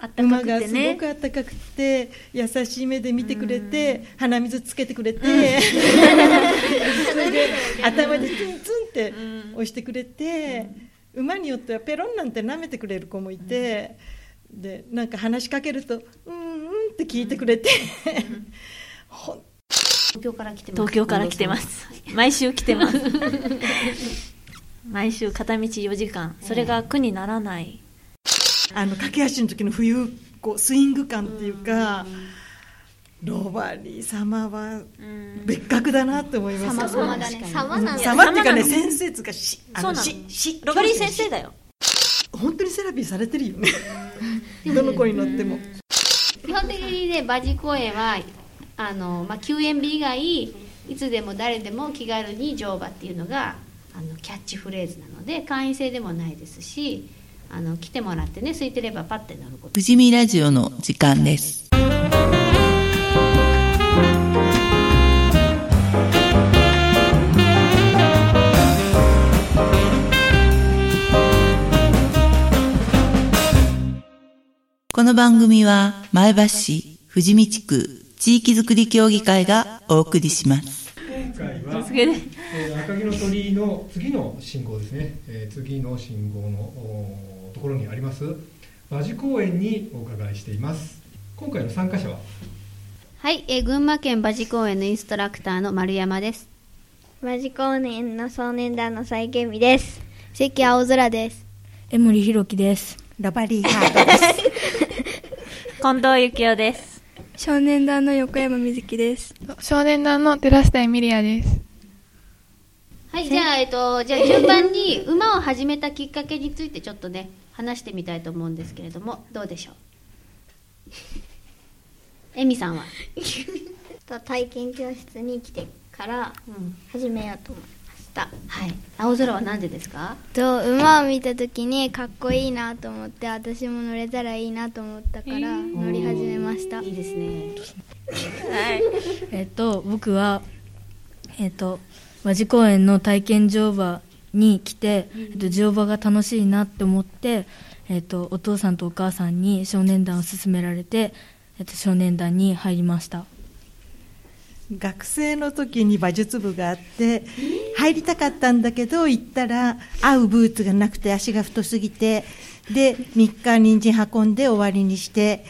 あったか馬くてね。がすごくあったかくて優しい目で見てくれて鼻水つけてくれて。それで頭でツンツンって押してくれて馬によってはペロンなんて舐めてくれる子もいてでなんか話しかけると「うんうん」って聞いてくれて。ほん。東京から来てます。東京から来てます。毎週来てます。毎週片道4時間。それが苦にならない、あの駆け足の時の冬こうスイング感っていうかロバリー様は別格だなって思います。様々だね。様なんだ様っていうかね先生つうかしあそうなの。のししロバリー先生だよ。本当にセラピーされてるよね。どの子に乗っても。基本的にね馬事公園はあの、まあ、休園日以外いつでも誰でも気軽に乗馬っていうのがあのキャッチフレーズなので会員制でもないですしあの来てもらってね空いてればパッて乗ること富士見ラジオの時間です。この番組は前橋市富士見地区地域づくり協議会がお送りします。今回は、ええー赤城の鳥居の次の信号ですね、えー次の信号のところにあります馬事公園にお伺いしています。今回の参加者は？はい、えー群馬県馬事公園のインストラクターの丸山です。馬事公園の少年団の再建日です。関青空です。江森弘樹です。ロバリーハートです。近藤幸雄です。少年団の横山瑞希です。少年団の寺下エミリアです。はい、じゃあ、えっと、じゃあ順番に馬を始めたきっかけについてちょっとね、話してみたいと思うんですけれども、どうでしょう？エミさんは？体験教室に来てからうん。始めようと思いましたはい。青空はなんでですか？と馬を見た時にかっこいいなと思って私も乗れたらいいなと思ったから乗り始めましたいいですね。えっと、僕は、えっと、和地公園の体験乗馬に来て、えっと、乗馬が楽しいなって思って、えっと、お父さんとお母さんに少年団を勧められて、えっと、少年団に入りました。学生の時に馬術部があって入りたかったんだけど行ったら合うブーツがなくて足が太すぎてで3日人参運んで終わりにして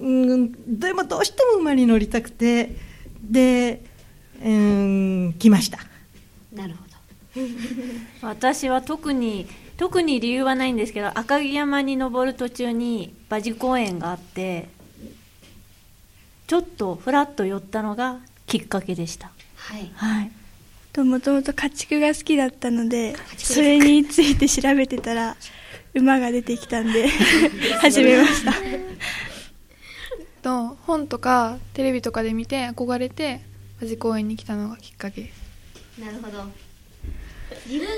うんでもどうしても馬に乗りたくてでうん来ましたなるほど。私は特に特に理由はないんですけど赤城山に登る途中に馬事公園があってちょっとふらっと寄ったのがきっかけでしたはい。はいともともと家畜が好きだったのでそれについて調べてたら馬が出てきたんで 始めましたと本とかテレビとかで見て憧れて馬事公園に来たのがきっかけです。なるほど。自分が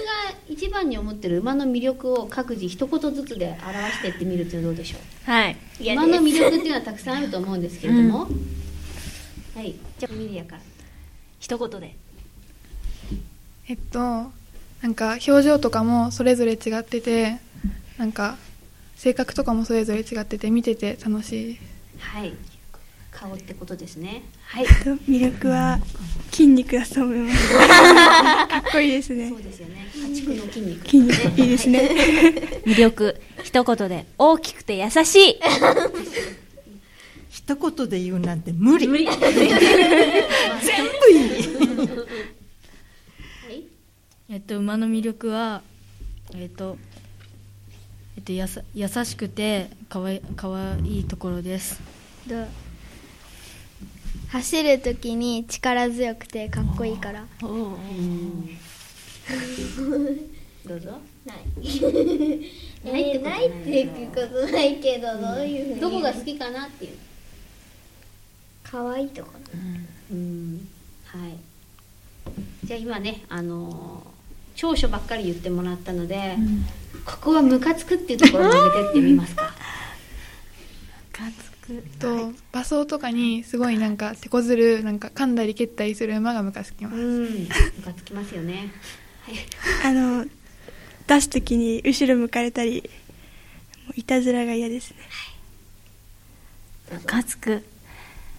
一番に思ってる馬の魅力を各自一言ずつで表していってみるとどうでしょう？はい。馬の魅力っていうのはたくさんあると思うんですけれども、はい。じゃあミリアから。一言で。えっとなんか表情とかもそれぞれ違っててなんか性格とかもそれぞれ違ってて見てて楽しい。はい顔ってことですね。はい。魅力は筋肉だと思います。かっこいいですね。そうですよね。家畜の筋肉。筋肉いいですね。魅力一言で大きくて優しい。一言で言うなんて無理。無理。全部いい。えっと、馬の魅力は、えっと、えっと、やさ優しくてかわいかわいいところです。と走る時に力強くてかっこいいから。どうぞ。ない。ないってないっていうことないけどどういうふうに？どこが好きかなっていう。かわいいところうん。はい。じゃあ今ねあのー長所ばっかり言ってもらったので、ここはムカつくっていうところに上げてってみますか と馬装とかにすごいなんか手こずるなんか噛んだり蹴ったりする馬がムカつきます。うん。ムカつきますよね。あの、出すときに後ろ向かれたり、もういたずらが嫌ですね。ムカつく。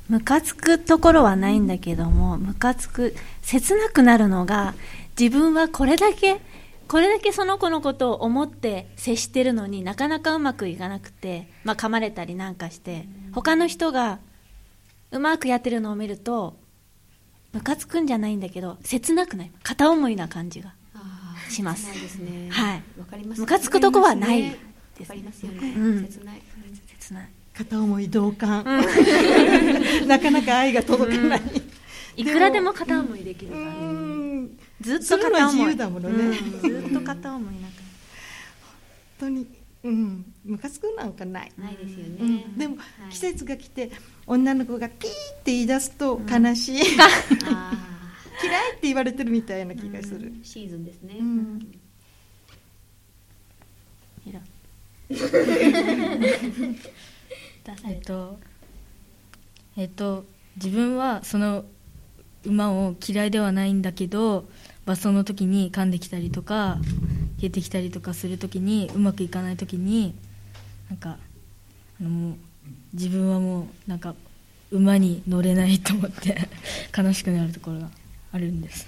ムカつくところはないんだけどもムカつく。切なくなるのが自分はこれだけこれだけその子のことを思って接してるのになかなかうまくいかなくて、まあ、噛まれたりなんかして他の人がうまくやってるのを見るとムカつくんじゃないんだけど切なくない？片思いな感じがします。はい。わかりますムカつくとこはないわですかりますよね、うん。切ない。切ない。片思い同感、なかなか愛が届かない、いくらでも片思いできるから、うん。ずっと片思い。自由だものね。うん。ずっと片思いなんか本当にうん。ムカつくなんかない、ないですよね、うん。でも、はい。季節が来て女の子がピーって言い出すと悲しい、あ 嫌いって言われてるみたいな気がする、ーシーズンですね、うん。えっとえっと自分はその馬を嫌いではないんだけど馬走の時に噛んできたりとか消えてきたりとかする時にうまくいかない時になんかあのもう自分はもうなんか馬に乗れないと思って 悲しくなるところがあるんです。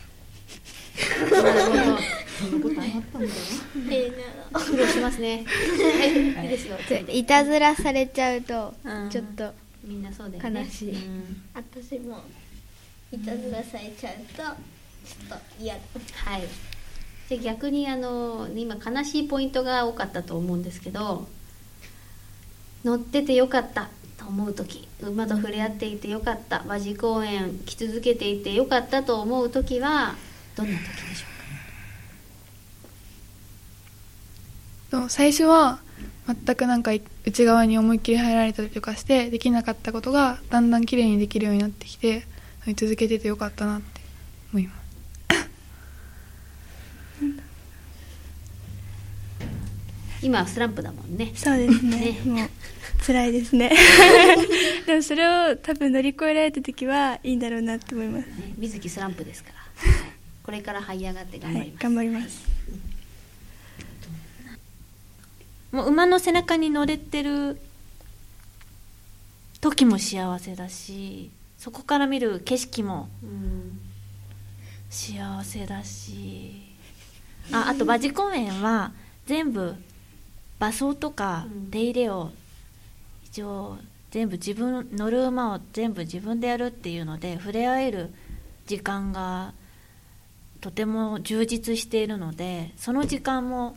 苦労しますね。はい。いいですよ。いたずらされちゃうとうんちょっとみんなそうだよね。悲しい。うん。私もいたずらされちゃうとちょっと嫌だ。はい。で逆にあの今悲しいポイントが多かったと思うんですけど乗っててよかったと思う時馬と触れ合っていてよかった馬事公園来続けていてよかったと思う時はどんな時でしょと最初は全くなんか内側に思いっきり入られたりとかしてできなかったことがだんだん綺麗にできるようになってきて続けててよかったなって思います今はスランプだもんね。そうですね。ね。もう辛いですね。でもそれを多分乗り越えられた時はいいんだろうなって思います。ね水木スランプですから、は いこれから這い上がって頑張はいります、頑張ります。もう馬の背中に乗れてる時も幸せだしそこから見る景色もうん。幸せだし。ああと馬事公園は全部馬装とかうん。手入れを一応全部自分乗る馬を全部自分でやるっていうので触れ合える時間がとても充実しているのでその時間も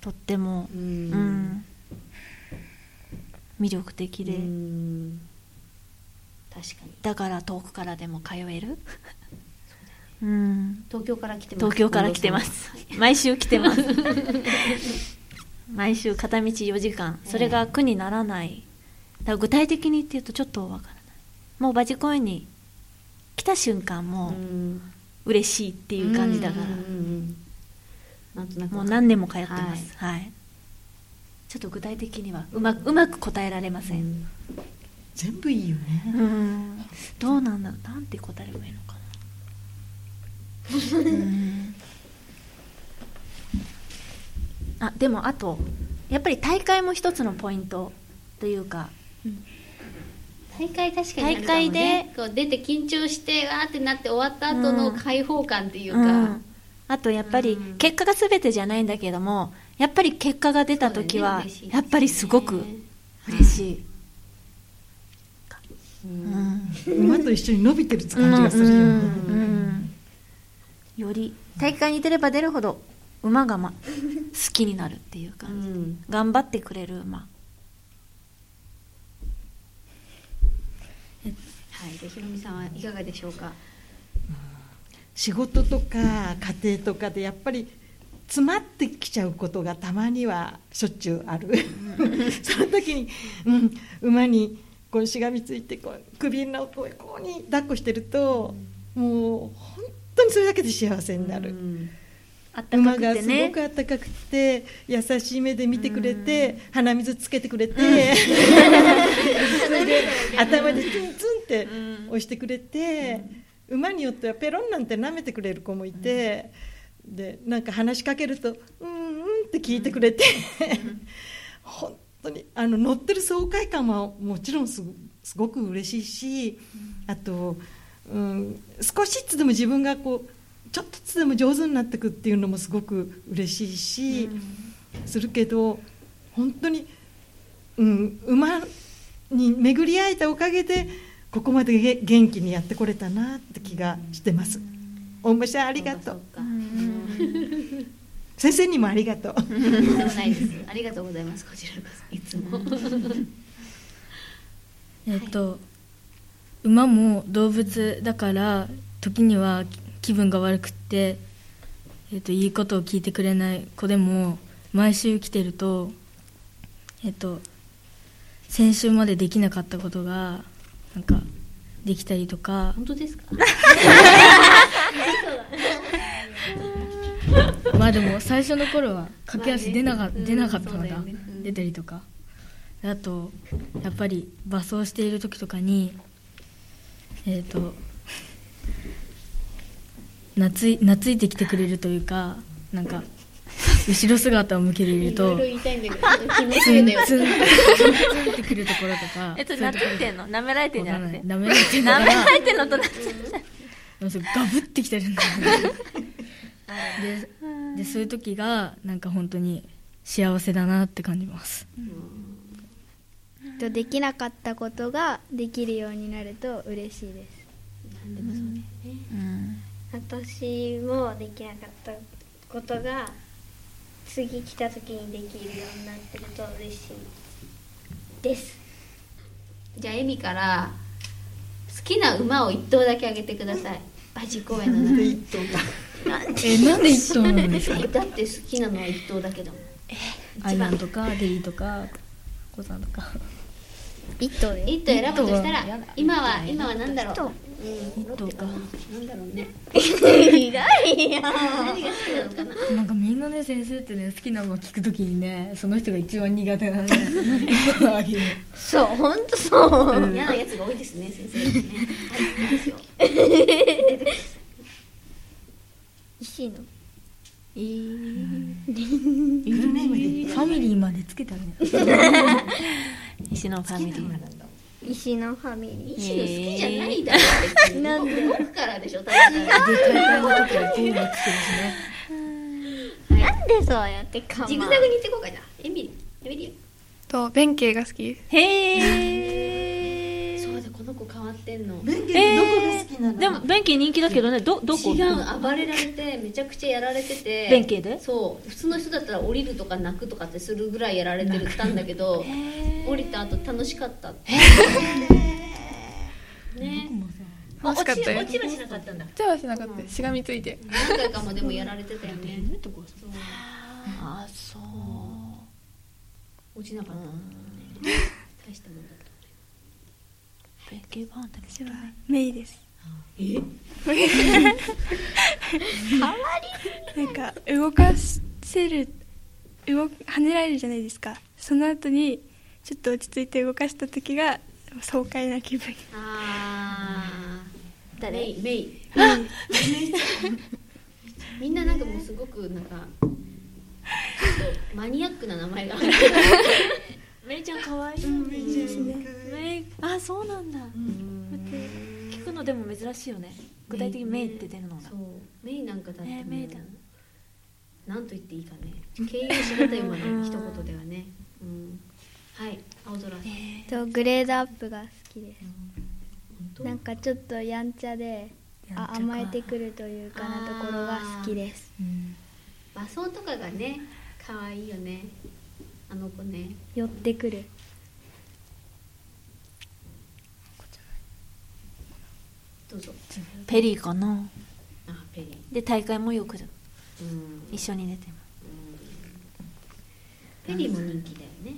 とっても、うん。うん。魅力的で、うん。確かに。だから遠くからでも通える、うん、東京から来てます。東京から来てます。毎週来てます毎週片道4時間。それが苦にならない。だから具体的に言って言うとちょっとわからない。もう馬事公園に来た瞬間もうん。嬉しいっていう感じだから、うもう何年も通ってます。はい、ちょっと具体的にはうまうまく答えられません、全部いいよね。うん。どうなんだろう。なんて答えればいいのかな うんあでもあとやっぱり大会も一つのポイントというか。大会確かに大会で。こう出て緊張してわーってなって終わった後の解放感っていうか、うん。あとやっぱりうん。結果が全てじゃないんだけどもやっぱり結果が出た時はやっぱりすごく嬉しい、うん。馬と一緒に伸びてる感じがするよね、うん。うん。より大会に出れば出るほど馬が、ま、好きになるっていうか、うん。頑張ってくれる馬。はいでひろみさんはいかがでしょうか？仕事とか家庭とかでやっぱり詰まってきちゃうことがたまにはしょっちゅうある。その時に、うん、馬にこうしがみついてこう首のこうこうに抱っこしてるともう本当にそれだけで幸せになる。うんあったか馬がすごくてねく暖かくて優しい目で見てくれて鼻水つけてくれて それで頭でツンツンって押してくれて馬によってはペロンなんて舐めてくれる子もいてでなんか話しかけると「うんうん」って聞いてくれて 本当にあの乗ってる爽快感はもちろんすすごく嬉しいし、あと、うん、少しずつでも自分がこうちょっとずつでも上手になっていくっていうのもすごく嬉しいし、するけど本当に、うん、馬に巡り会えたおかげでここまでげ元気にやってこれたなって気がしてます。お馬さんありがとう。先生にもありがとう。ありがとうございます。こちらこそいつも。えっと、馬も動物だか。ら時には気分が悪くって、えっと、いいことを聞いてくれない子でも毎週来てると、えっと、先週までできなかったことがなんかできたりとか。本当ですか？まあでも最初の頃は駆け足出なか,、出なかったのが出たりとか。あとやっぱり馬走している時とかにえっ、と懐い懐いてきてくれるというかなんか後ろ姿を向けているといろいろ言いたいんだけど、ちょっと決めツ。ンツンってくるところとかえっと懐いてんの？舐められてんじゃなくて？舐められてんの舐かな。められてんのとなっちゃなんかガブってきてるんだよね。ででそういう時がなんか本当に幸せだなって感じます。とできなかったことができるようになると嬉しいです私もできなかったことが次来た時にできるようになってると嬉しいです。じゃあ、エミから、好きな馬を一頭だけあげてください。馬事公園の中で一頭が。えなんで一頭なんですか？えだって好きなのは一頭だけだもん。アイアンとかデリーとかコザとか。一頭。で一頭選ぶとしたら今は今は何だろう？うん。一頭かなんだろうね。ひどいよ何が好きなのかな。なんかみんなね先生ってね好きなのを聞くときにねその人が一番苦手なねそう本当そう。嫌なやつが多いですね先生ね。はい。いいですよ石のファミリーまでつけたね。石のファミリー石のファミリー？石の好きじゃないだろ。別になんで僕からでしょ大会の時はゴールつけるしね。なんでそうやってかまジグザグに行ってこうかじゃあ。エミリエミリと弁慶が好き。へえそうだこの子変わってんの？弁慶どこが好きなの、でも弁慶人気だけどね。どどこ？違う暴れられてめちゃくちゃやられてて弁慶で？そう普通の人だったら降りるとか泣くとかってするぐらいやられてたんだけど降りた後楽しかった。って ね。楽しかったよ。落ち落ちはしなかったんだ。手はしなかったしがみついて。何回かもでもやられてたよね。そうあそう。落ちなかった。大したもんだった弁慶バーンだけどメイです。え？なんか動かせる動跳ねられるじゃないですか。その後にちょっと落ち着いて動かした時が爽快な気分。あー。誰？メイ。メイ。みんななんかもうすごくなんかちょっとマニアックな名前があるメイちゃん可愛い。メイですね。メイあそうなんだ。聞くのでも珍しいよね。具体的にメイって出るのが。そう。メイなんかだってもうえーメイだ。なんと言っていいかね。形容しがたいまで一言ではね、うん、はい青空とグレードアップが好きです。なんかちょっとやんちゃであ甘えてくるというかなところが好きです。馬装とかがね可愛いよねあの子ね。寄ってくる。どうぞ。ペリーかな。あペリー。で大会もよくうん。一緒に出てまペリーも人気だよね。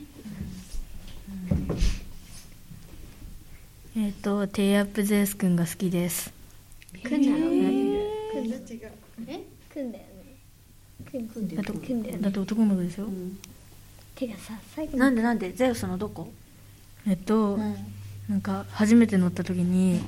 えっ、とテイアップゼウスくんが好きです。くんだろうなくんだえくんだよね。くんだってくんだよね。だって男の子でしょ、てかさ最後すなんでなんで？ゼウスのどこ？えっと、なんか初めて乗った時に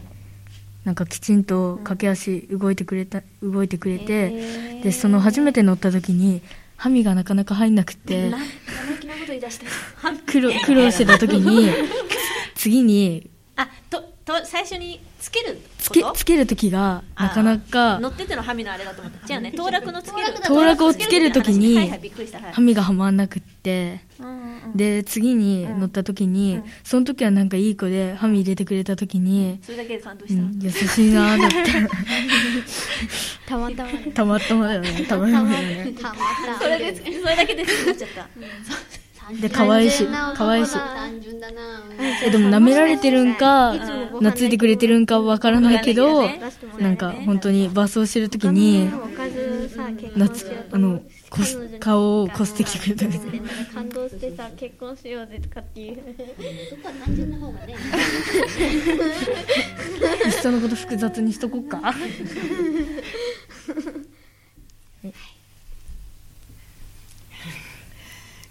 なんかきちんと駆け足動いてくれた動いてくれて、でその初めて乗った時に歯磨がなかなか入んなくてな生意気なこと言い出して。苦労苦労してた時に 次にあとと最初につけるけつける時がなかなか乗っててのハミのあれだと思った違うね。当落のつける。当落をつける時にはいはいびっくりした。はい歯磨がはまんなくってで次に乗った時にその時はなんかいい子で歯磨入れてくれた時にそれだけで感動した、うん優しいなーだって。たまたまね。たまたまだよね。たまたまだよね。たまたま。それでそれだけで好きになっちゃった、で可愛いし可愛いしえでも舐められてるんか懐いてくれてるんかわからないけどなんか本当に伴走してる時に夏あのこす顔をこすってきてくれたんです感動してさ結婚しようぜとかっていう。そこは単純な方がねいっそのこと複雑にしとこっか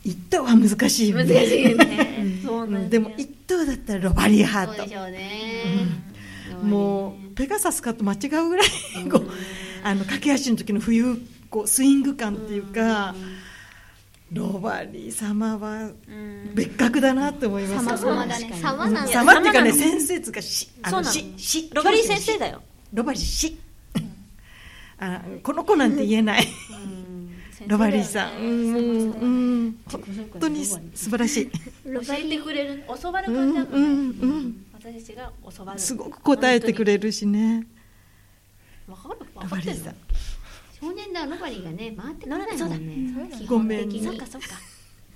一等は難しいよね難しいよね、そうなんだ。よでも一等だったらロバリーハートそうでしょうねもうペガサスかと間違うぐらいこうあの駆け足の時の冬こうスイング感っていうかロバリー様は別格だなって思います。様だね。様なん。だ様っていうかね先生つかしあのししロバリー先生だよ。ロバリーしあこの子なんて言えないロバリーさん。うんうん本当に素晴らしい。教えてくれる教わる感じだもんね、うんうん私たちが教わる。すごく答えてくれるしね。わかるわロかるバリーさん少年団ロバリーがね回ってこないそうだもん。ね基ごめん本的に。そっかそっか。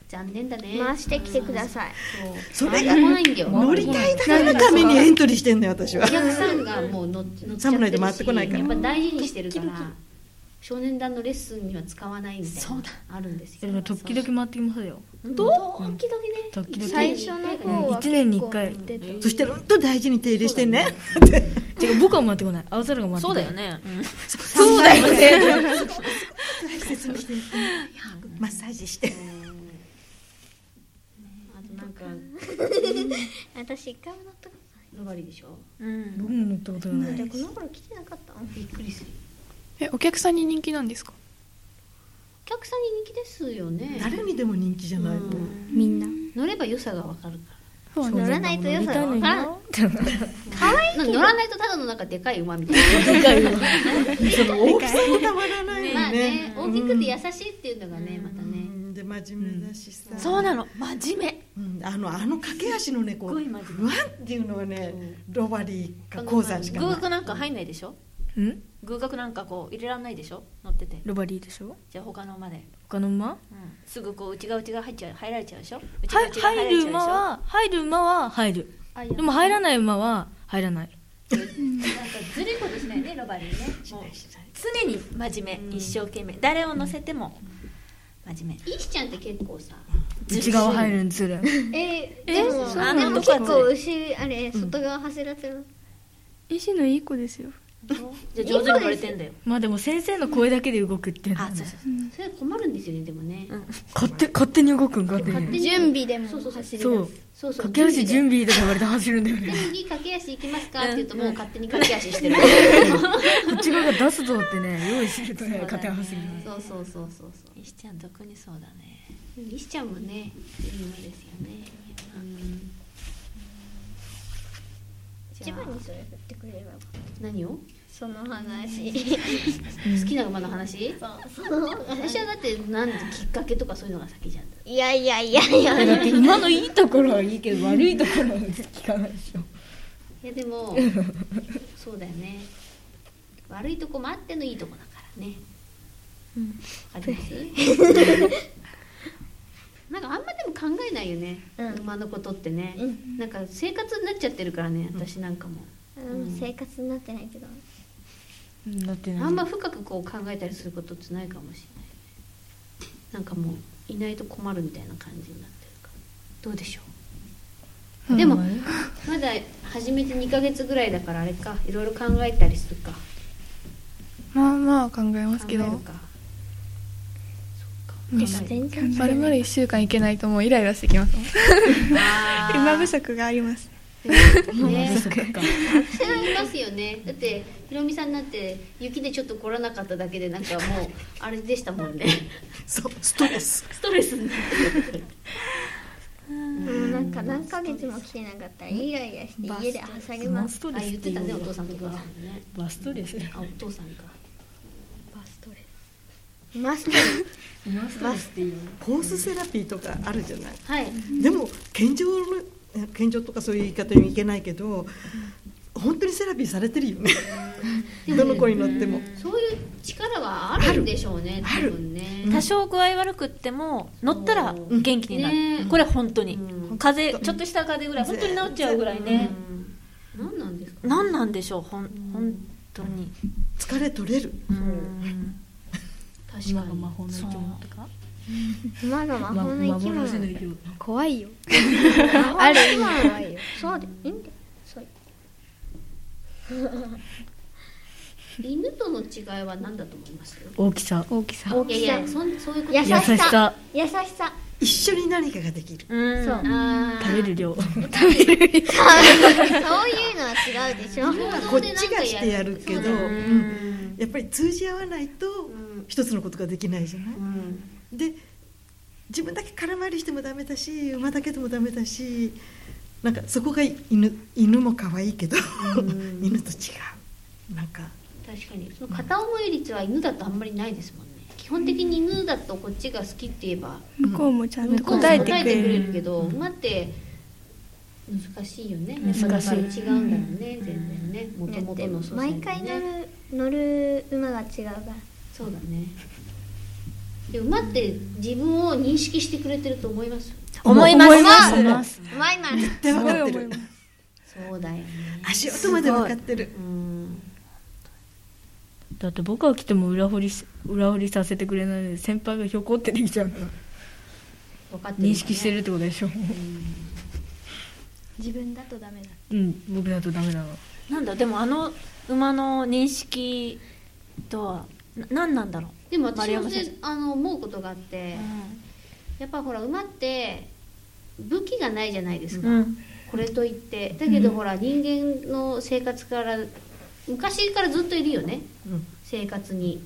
残念だね。回してきてください。そう。それが乗りたいだけのためにエントリーしてんのよ私は。お客さんがもう乗っ乗っちゃってるし侍で回ってこないから。やっぱ大事にしてるから少年団のレッスンには使わないみたいなそうだ。あるんですよ。でも時々回ってきますよ。どう時々ね。時々。最初の方は一年に一回。そして本当大事に手入れしてね。違う僕は回ってこない。青空が回ってこない。そうだよね、そうだよね。大切にして。マッサージしてあとなんか。私一回も乗ったこロバリーでしょ？うん。僕も乗ったことがない。とないじゃあこの頃来てなかった？のびっくりするえお客さんに人気なんですか？お客さんに人気ですよね。誰にでも人気じゃないとみん。な乗れば良さがわかるかそう乗らないと良さが分からん。ら 乗らないとただのなんかでかい馬みたいな。その 大きさもたまらないよまあねね大きくて優しいっていうのがねまたうねん。で真面目だしさ。そうなの。真面うん。あのあの駆け足のねこう不安っていうのはねロバリーか鉱山し目かない。偶学なんか入んないでしょ？ん？偶学なんかこう入れらんないでしょ？乗ってて。ロバリーでしょ？じゃあ他の馬で、他の馬？うん、すぐこう内側内側入っちゃう入られちゃうでしょ？内は側内側入る馬は入る馬は入る。でも入らない馬は入らない。なんかずるいことしないねロバリーね。もう常に真面目、一生懸命。誰を乗せても真面石ちゃんって結構さ内側入るんずる。えー、でもそうなでもの結構後ろあれ外側走らせる石のいい子ですよ。目じゃあ上手に乗れてんだよ。まあでも先生の声だけで動くっていうのはね。あそうそうそれ困るんですよねでもね。勝手勝手に動くん勝手勝手準備でもそうそうそう。走りそう。そうそう。駆け足準備とか言われて走るんだよでね。次駆け足行きますかって言うともう勝手に駆け足してる。こっち側が出すぞってね用意するとね勝手に走るそうそうそうそうそう。石ちゃん特にそうだね。石ちゃんもねいい馬ですよね。うん。一番にそれ振ってくれれば。何を？その話。好きな馬の話？そう。その私はだってなんできっかけとかそういうのが先じゃん。いやいやいやいや。だって馬のいいところはいいけど悪いところは聞かないでしょ。いやでもそうだよね。悪いとこもあってのいいとこだからね。わかります？なんかあんまでも考えないよね、うん。馬のことってね、うん。なんか生活になっちゃってるからね私なんかも、うん。生活になってないけどだってねあんま深くこう考えたりすることってないかもしれない。なんかもういないと困るみたいな感じになってるから。どうでしょう？でもまだ始めて2ヶ月ぐらいだからあれか。いろいろ考えたりするか。まあまあ考えますけど。考えるか。まるまる1週間行けないともうイライラしてきますもん。馬不足がありますねそっか。たくさんいますよね。だってひろみさんなんて雪でちょっと来らなかっただけでなんかもうあれでしたもんね。そうストレス。ストレス。になってもうなんか何ヶ月も来てなかったらイライラして家ではします。あ言ってたねお父さんとお母さんもねバストレス。あお父さんかマストバストレスっていう。コースセラピーとかあるじゃない。はい。でも健常健常とかそういう言い方にいけないけど本当にセラピーされてるよね。どの子に乗っても。そういう力はあるんでしょうね多分ね。多少具合悪くっても乗ったら元気になる、ねこれ本当に、うん。風邪ちょっとした風邪ぐらい本当に治っちゃうぐらいね、何なんですかね。何なんでしょうほん本当に。疲れ取れる。う。ん。確かに。魔法の生き物とか？馬が魔法の生き物幻の生き物。怖いよ。ある今怖いよ。そうでいいんだよ。そう 犬との違いは何だと思います？大きさ。大きさ。いやいやそんそういうこと。優しさ。優しさ。一緒に何かができる。うん。そう。あ食べる量。そう。いうのは違うでしょ。こっちがしてやるけど、やっぱり通じ合わないとん。一つのことができないじゃない、うんで自分だけ空回りしてもダメだし馬だけでもダメだしなんかそこが犬犬も可愛いけど犬と違う。なんか。確かに。その片思い率は犬だとあんまりないですもんね。基本的に犬だとこっちが好きって言えば向こうもちゃんと答えてくれる。けど馬って難しいよね。難しい。違うんだろうね。全然ね。もともとの素材毎も回乗ねる乗る馬が違うから。そうだねで馬って自分を認識してくれてると思います。思います。思います。馬今絶対分かってるそうだよね。足音まで分かってる。うん。だって僕が来ても裏掘りし裏掘りさせてくれないので先輩がひょこってできちゃうの。分かってる。認識してるってことでしょ。自分だとダメだ。うん。僕だとダメなの。なんだでもあの馬の認識とはな何なんだろう？でも私もあの思うことがあってやっぱほら馬って武器がないじゃないですか、うん。これといって。だけどほら人間の生活から昔からずっといるよね、うん。生活に。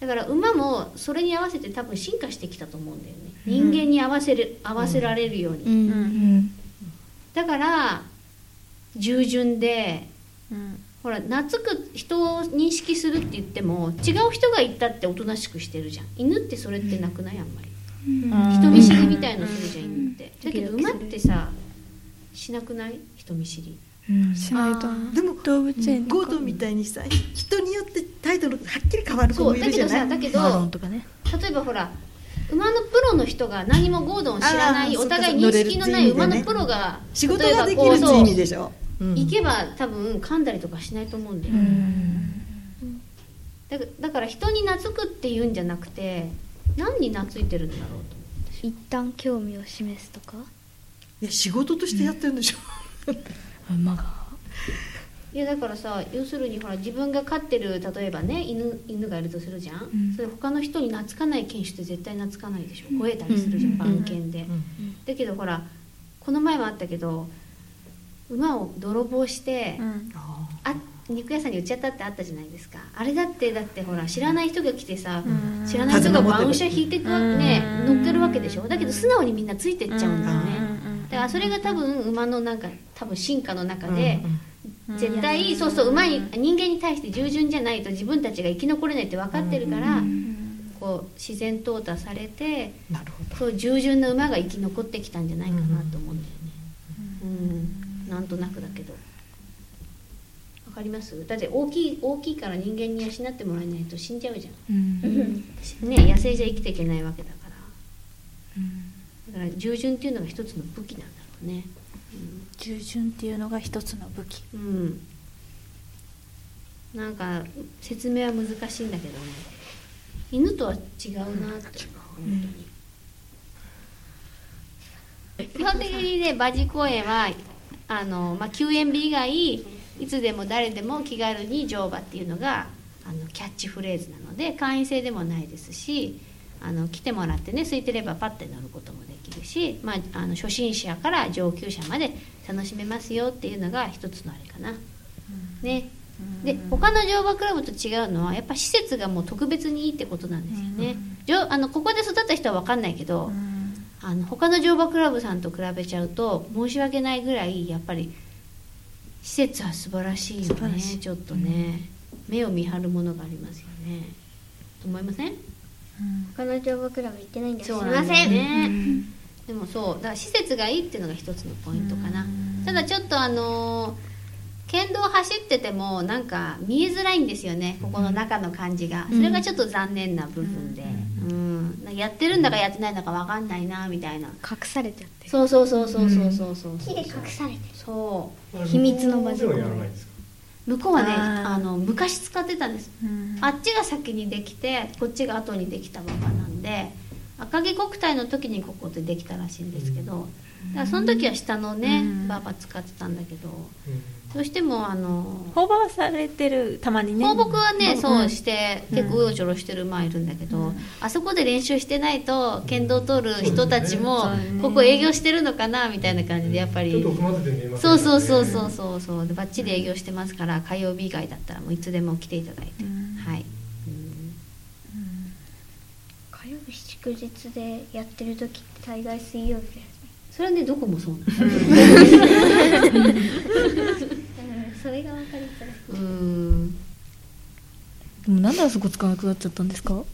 だから馬もそれに合わせて多分進化してきたと思うんだよね。人間に合わせる合わせられるように、うん。うん。だから従順でうんほら懐く人を認識するって言っても違う人が言ったっておとなしくしてるじゃん。犬ってそれってなくない？あんまり。人見知りみたいのするじゃん。犬ってだけど馬ってさしなくない？人見知り。うんしないと思う。でも動物園ゴートみたいにさ人によって態度のはっきり変わる子もいそうだけるじゃない？どさだけどマロンとかね。例えばほら馬のプロの人が何もゴードンを知らないお互い認識のない馬のプロが仕事ができ例えばこうそうるって意味でしょ、うん行けば多分噛んだりとかしないと思うんだよ、だからだから人に懐くっていうんじゃなくて何に懐いてるんだろうと一旦興味を示すとか？いや仕事としてやってるんでしょ、馬がいやだからさ要するにほら自分が飼ってる例えばね犬犬がいるとするじゃん、ん。それ他の人に懐かない犬種って絶対懐かないでしょ。吠えたりするじゃん、番犬で、だけどほらこの前もあったけど馬を泥棒して、うん。あ肉屋さんに売っちゃったってあったじゃないですか。あれだってだってほら知らない人が来てさ、うん。知らない人が番車引いてくわうん。ね乗ってるわけでしょ。だけど素直にみんなついてっちゃうんだよね、うんだからそれが多分馬のなんか多分進化の中で、うん絶対そうそう馬に人間に対して従順じゃないと自分たちが生き残れないって分かってるから、こう自然淘汰されてそう従順な馬が生き残ってきたんじゃないかなと思うんだよね。うん、なんとなくだけど。わかります？だって大きい大きいから人間に養ってもらえないと死んじゃうじゃん。うん。ね野生じゃ生きていけないわけだから。だから従順っていうのが一つの武器なんだろうね。従順っていうのが一つの武器。うん。なんか説明は難しいんだけどね。犬とは違うなって本当に。基本的にね馬事公園はあの、まあ、休園日以外いつでも誰でも気軽に乗馬っていうのがあのキャッチフレーズなので会員制でもないですしあの来てもらってね空いてればパッて乗ることもでききるし、まあ、あの初心者から上級者まで楽しめますよっていうのが一つのあれかな。ね、で他の乗馬クラブと違うのはやっぱ施設がもう特別にいいってことなんですよね。じょあのここで育った人は分かんないけど、あの他の乗馬クラブさんと比べちゃうと申し訳ないぐらいやっぱり施設は素晴らしいよねちょっとね、目を見張るものがありますよね。と思いません？他の乗馬クラブ行ってないんですすそうなんだみません。でもそうだから施設がいいっていうのが一つのポイントかな。ただちょっとあのー県道走っててもなんか見えづらいんですよねここの中の感じが。それがちょっと残念な部分で、うんなんかやってるんだかやってないんだか分かんないなみたいな。隠されちゃってそうそうそうそうそうそうそう。木で隠されてる。そう。秘密の場所向こうではねあの昔使ってたんです、あっちが先にできてこっちが後にできた馬場なんで赤城国体の時にここでできたらしいんですけど、だからその時は下のね馬場使ってたんだけど、どうしてもあの放馬はされてるたまにね。放牧はね、うん。そうして結構うろちょろしてる馬いるんだけど、あそこで練習してないと県道を通る人たちも、ここ営業してるのかなみたいな感じでやっぱり、そうそうそうそうそうそう。でバッチリ営業してますから火曜日以外だったらもういつでも来ていただいて、はい、火曜日祝日でやってる時って大概水曜日ですそれはねどこもそうなうん。それが分かりづらい。ん。でもなんであそこ使わなくなっちゃったんですか？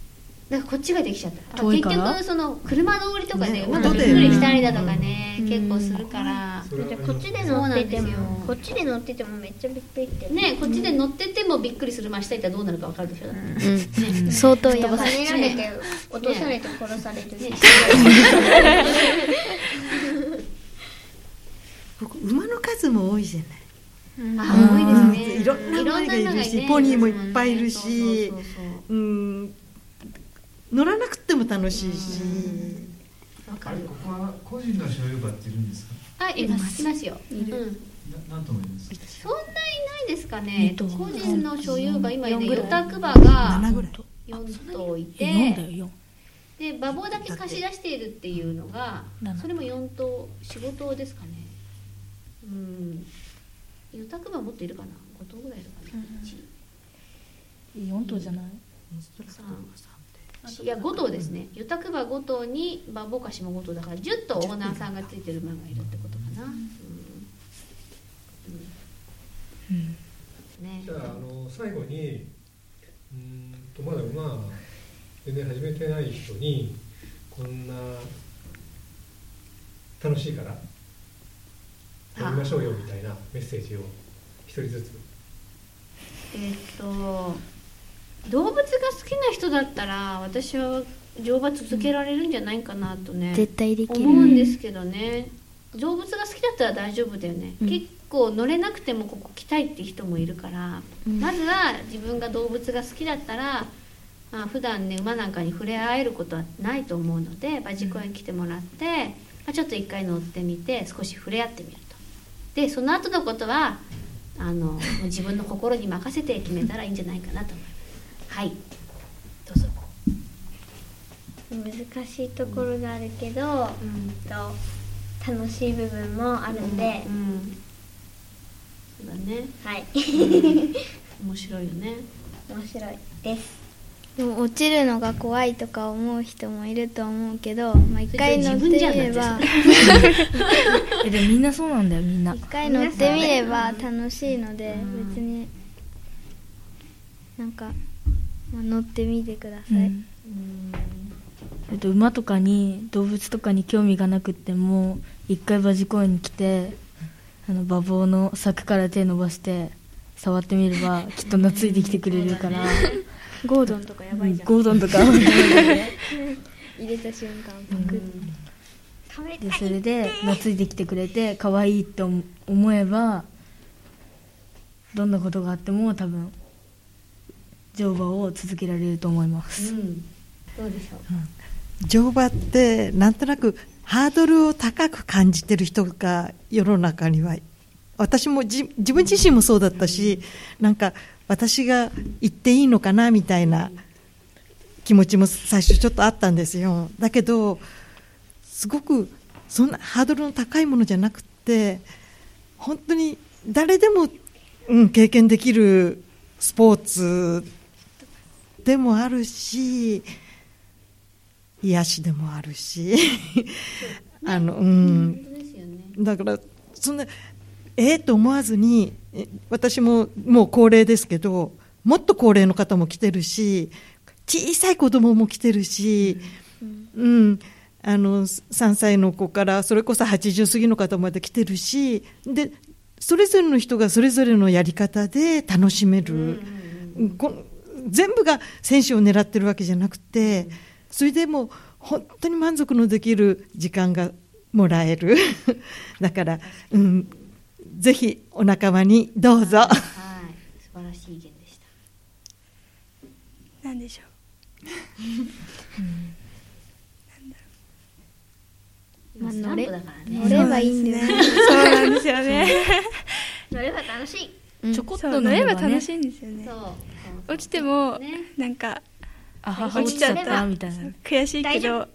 なんかこっちができちゃった。遠いから？結局その車通りとかでねまだびっくりしたりだとかね結構するから。こっちで乗っててもこっちで乗っててもめっちゃびっくりって。ねこっちで乗っててもびっくりする真下行ったらどうなるか分かるでしょ、ね相当やばい。跳ねられて落とされて殺される。ね。僕馬の数も多いじゃない。あ多いですね。いろんな馬がいるしポニーもいっぱいいるしそうん。乗らなくても楽しいし。かる。ここは個人の所有馬っているんですか？あいます。いますよ、うん、な何ともいますそんないないですかね。個人の所有馬今ね四ぐらい。ヨタク馬が7ぐらい。4頭い4だてよで馬房だけ貸し出しているっていうのが七。それも4頭45頭ですかね。うん。ヨタク馬もっといるかな。5頭ぐらいいるかな、1 4 4頭じゃない？いや5頭ですね。ユタク馬5頭に馬ボカシも5頭だから10頭オーナーさんがついてる馬がいるってことかな、うんうん。ね。じゃああの最後にうーん。とまだ馬全然始めてない人にこんな楽しいからやりましょうよみたいなメッセージを一人ずつ。えっと動物が好きな人だったら私は乗馬続けられるんじゃないかなとね、絶対でき思うるんですけどね。動物が好きだったら大丈夫だよね、うん。結構乗れなくてもここ来たいって人もいるから、うん。まずは自分が動物が好きだったら、まあ普段ね馬なんかに触れ合えることはないと思うので馬事公園来てもらって、まあ、ちょっと一回乗ってみて少し触れ合ってみると。でその後のことはあの自分の心に任せて決めたらいいんじゃないかなと思います。はい。どうぞ。難しいところがあるけど、うん。と楽しい部分もあるんで、うんそうだね。はい。面白いよね。面白いです。でも落ちるのが怖いとか思う人もいると思うけど、まあ、一回乗ってみればえ でもみんなそうなんだよみんな。一回乗ってみれば楽しいので別になんか、まあ、乗ってみてください、うん。えっと、馬とかに動物とかに興味がなくっても一回馬事公園に来てあの馬房の柵から手伸ばして触ってみればきっと懐いてきてくれるから、ゴードンとかやばいじゃん、ゴードンとか。入れた瞬間パクッ、食べでそれで懐いてきてくれて可愛いって思思えばどんなことがあっても多分乗馬を続けられると思います、うん。どうでしょう。乗馬ってなんとなくハードルを高く感じてる人が世の中には私も自分自身もそうだったしなんか私が行っていいのかなみたいな気持ちも最初ちょっとあったんですよ。だけどすごくそんなハードルの高いものじゃなくて本当に誰でも、うん、経験できるスポーツでもあるし癒しでもあるし。あの、うん、だからそんなええと思わずにえ私ももう高齢ですけどもっと高齢の方も来てるし小さい子供も来てるし、うん、あの3歳の子からそれこそ80過ぎの方まで来てるしでそれぞれの人がそれぞれのやり方で楽しめる、全部が選手を狙ってるわけじゃなくてそれでも本当に満足のできる時間がもらえる。だから、うん、ぜひお仲間にどうぞ。はい、素晴らしい意見でした。なんでしょまあ、乗れだからね。乗ればいいんだよ。ねそうなんですよね。乗れば楽しい。ちょこっと乗れば楽しいんですよね。そう。落ちてもね。なんかあはは落ちちゃったた。みたいな。悔しいけど。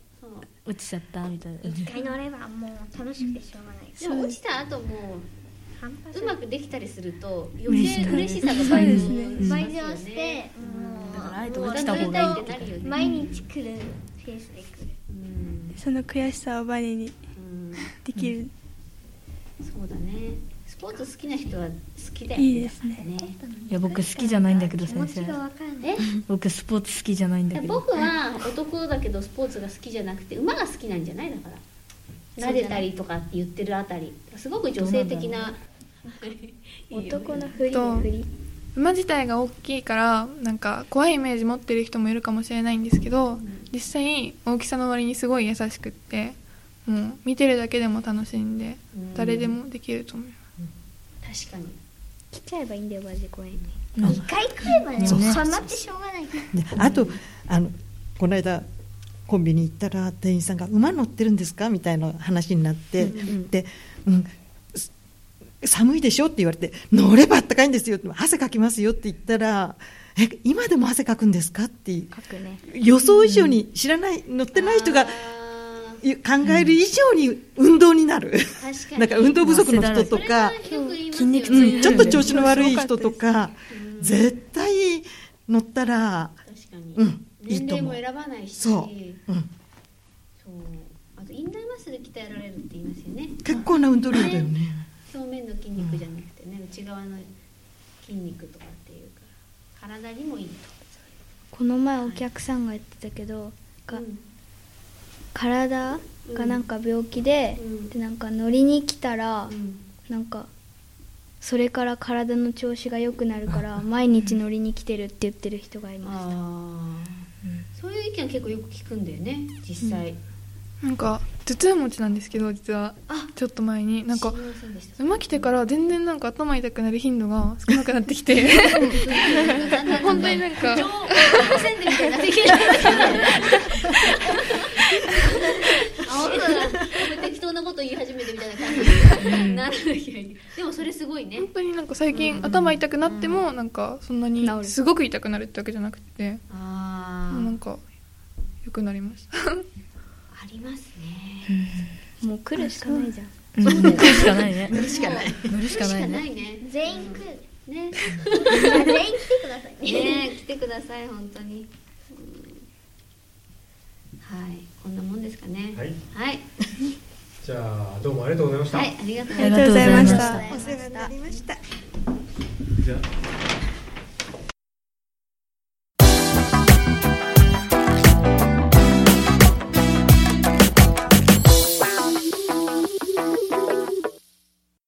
落ちちゃったみたいな。一回乗ればもう楽しくてしょうがない。でも落ちた後もうまくできたりすると余計嬉しさが倍増倍増してもうだからあえてもう落ちた方がいいってなるよね毎日来るペースで来るうん。その悔しさをバネにうん。できる、そうだね。スポーツ好きな人は好きだよね。いいですね。ね。いや僕好きじゃないんだけど先生。ちがわかんない。え 僕スポーツ好きじゃないんだけど。僕は男だけどスポーツが好きじゃなくて馬が好きなんじゃないだから撫でたりとかって言ってるあたり。すごく女性的な。男のふりと馬自体が大きいからなんか怖いイメージ持ってる人もいるかもしれないんですけど、実際大きさの割にすごい優しくってもう見てるだけでも楽しいんで、うん誰でもできると思います確かに。来ちゃえばいいんだよバジ公園に。うん。一回来ればねそう。ハマってしょうがない。で あとあのこの間コンビニ行ったら店員さんが「馬乗ってるんですか?」みたいな話になって、で、うんす寒いでしょ?」って言われて「乗ればあったかいんですよ」って汗かきますよって言ったら「え今でも汗かくんですか?」ってね。予想以上に知らない乗ってない人がえる以上に運動になる、ー確か運動不足の人とか、うん、ちょっと調子の悪い人とかうん。絶対乗ったら、確かに、うんいい年齢も選ばないし。そう、うん、そう。あとインナーマッスル鍛えられるって言いますよね。結構な運動量だよね。表面の筋肉じゃなくてね、内側の筋肉とかっていうか体にもいいと、この前お客さんが言ってたけど、がうん体がなんか病気で,、うん。でなんか乗りに来たら、うん。なんかそれから体の調子が良くなるから毎日乗りに来てるって言ってる人がいました。そういう意見結構よく聞くんだよね実際、なんか頭痛持ちなんですけど実は。ちょっと前に。なんか馬来てから全然なんか頭痛くなる頻度が少なくなってきて。本当になんか。情報宣伝みたいになってきてるあ本当だ適当なこと言い始めてみたいな感じ。になるでもそれすごいね本当になんか最近頭痛くなってもなんかそんなにすごく痛くなるってわけじゃなくてあなんか良くなりましたありますね。もう来るしかないじゃん。うん。乗るしかないね。乗るしかない。乗るしかないね。ね。全員来る。ね。全員来てください。ねね来てください本当に、うんはいこんなもんですかね。はい。はい、じゃあどうもありがとうございました、はい、ありがとうごありがとうございました。お世話になりました。じゃあ